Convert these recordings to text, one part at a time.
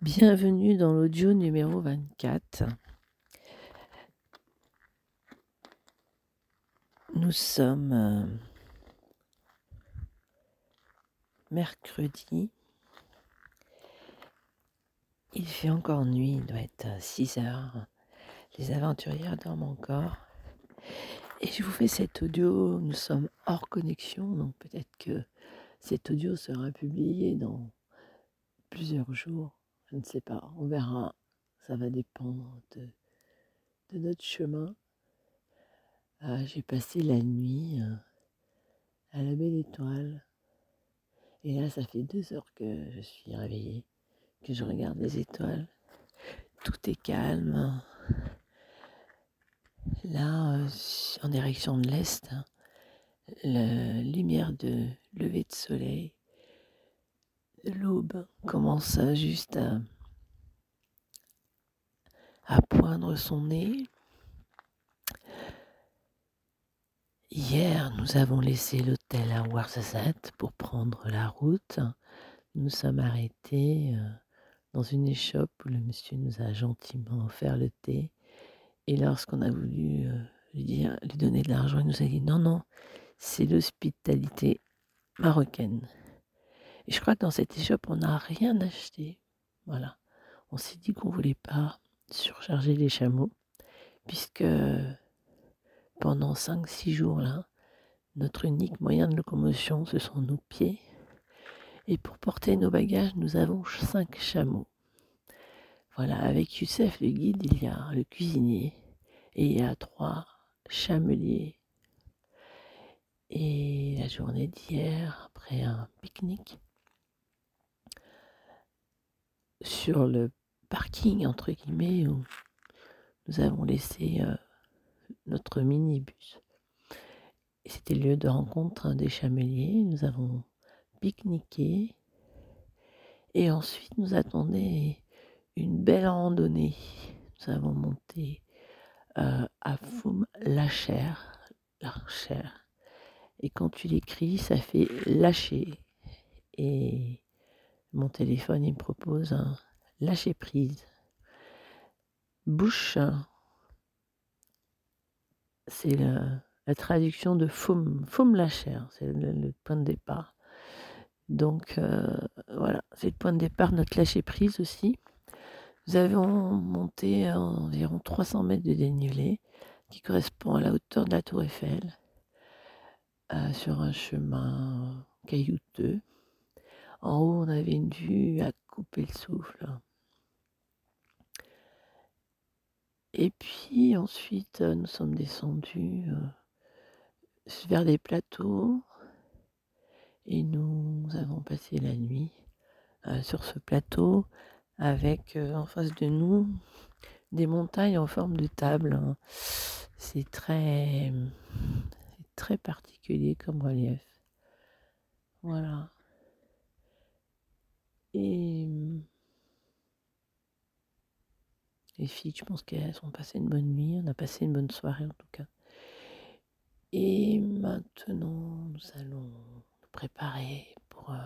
Bienvenue dans l'audio numéro 24. Nous sommes euh, mercredi. Il fait encore nuit, il doit être 6 heures. Les aventurières dorment encore. Et je vous fais cet audio, nous sommes hors connexion, donc peut-être que cet audio sera publié dans plusieurs jours. Je ne sais pas, on verra. Ça va dépendre de, notre chemin. Ah, j'ai passé la nuit euh, à la belle étoile. Et là, ça fait deux heures que je suis réveillée, que je regarde les étoiles. Tout est calme. Là, euh, en direction de l'est, hein, la lumière de lever de soleil l'aube commence juste à, à poindre son nez. Hier, nous avons laissé l'hôtel à Ouarzazate pour prendre la route. Nous sommes arrêtés euh, dans une échoppe où le monsieur nous a gentiment offert le thé. Et lorsqu'on a voulu euh, lui, dire, lui donner de l'argent, il nous a dit non, non, c'est l'hospitalité marocaine. Je crois que dans cette échoppe, on n'a rien acheté. Voilà. On s'est dit qu'on ne voulait pas surcharger les chameaux, puisque pendant 5-6 jours là, notre unique moyen de locomotion, ce sont nos pieds. Et pour porter nos bagages, nous avons 5 chameaux. Voilà, avec Youssef le guide, il y a le cuisinier et il y a trois chameliers. Et la journée d'hier, après un pique-nique, sur le parking, entre guillemets, où nous avons laissé euh, notre minibus. C'était lieu de rencontre des chameliers. Nous avons pique-niqué. Et ensuite, nous attendait une belle randonnée. Nous avons monté euh, à Foum Lacher. Et quand tu l'écris, ça fait lâcher. Et mon téléphone, il me propose un lâcher prise. Bouche, c'est la, traduction de faume la chair, c'est le, point de départ. Donc euh, voilà, c'est le point de départ, notre lâcher prise aussi. Nous avons monté environ 300 mètres de dénivelé qui correspond à la hauteur de la tour Eiffel euh, sur un chemin caillouteux. En haut, on avait une vue à couper le souffle. Et puis ensuite, nous sommes descendus euh, vers des plateaux et nous avons passé la nuit euh, sur ce plateau avec euh, en face de nous des montagnes en forme de table. C'est très, très particulier comme relief. Voilà. Les filles, je pense qu'elles ont passé une bonne nuit, on a passé une bonne soirée en tout cas. Et maintenant, nous allons nous préparer pour euh,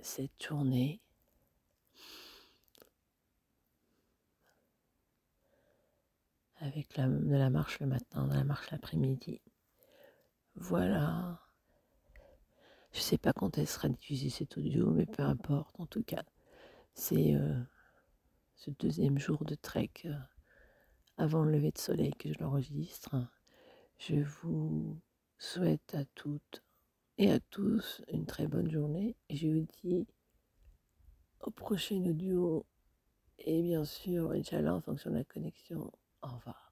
cette journée. Avec la, de la marche le matin, de la marche l'après-midi. Voilà. Je ne sais pas quand elle sera diffusée cet audio, mais peu importe. En tout cas, c'est euh, ce deuxième jour de trek euh, avant le lever de soleil que je l'enregistre. Je vous souhaite à toutes et à tous une très bonne journée je vous dis au prochain audio et bien sûr, Inch'Allah, en fonction de la connexion, au revoir.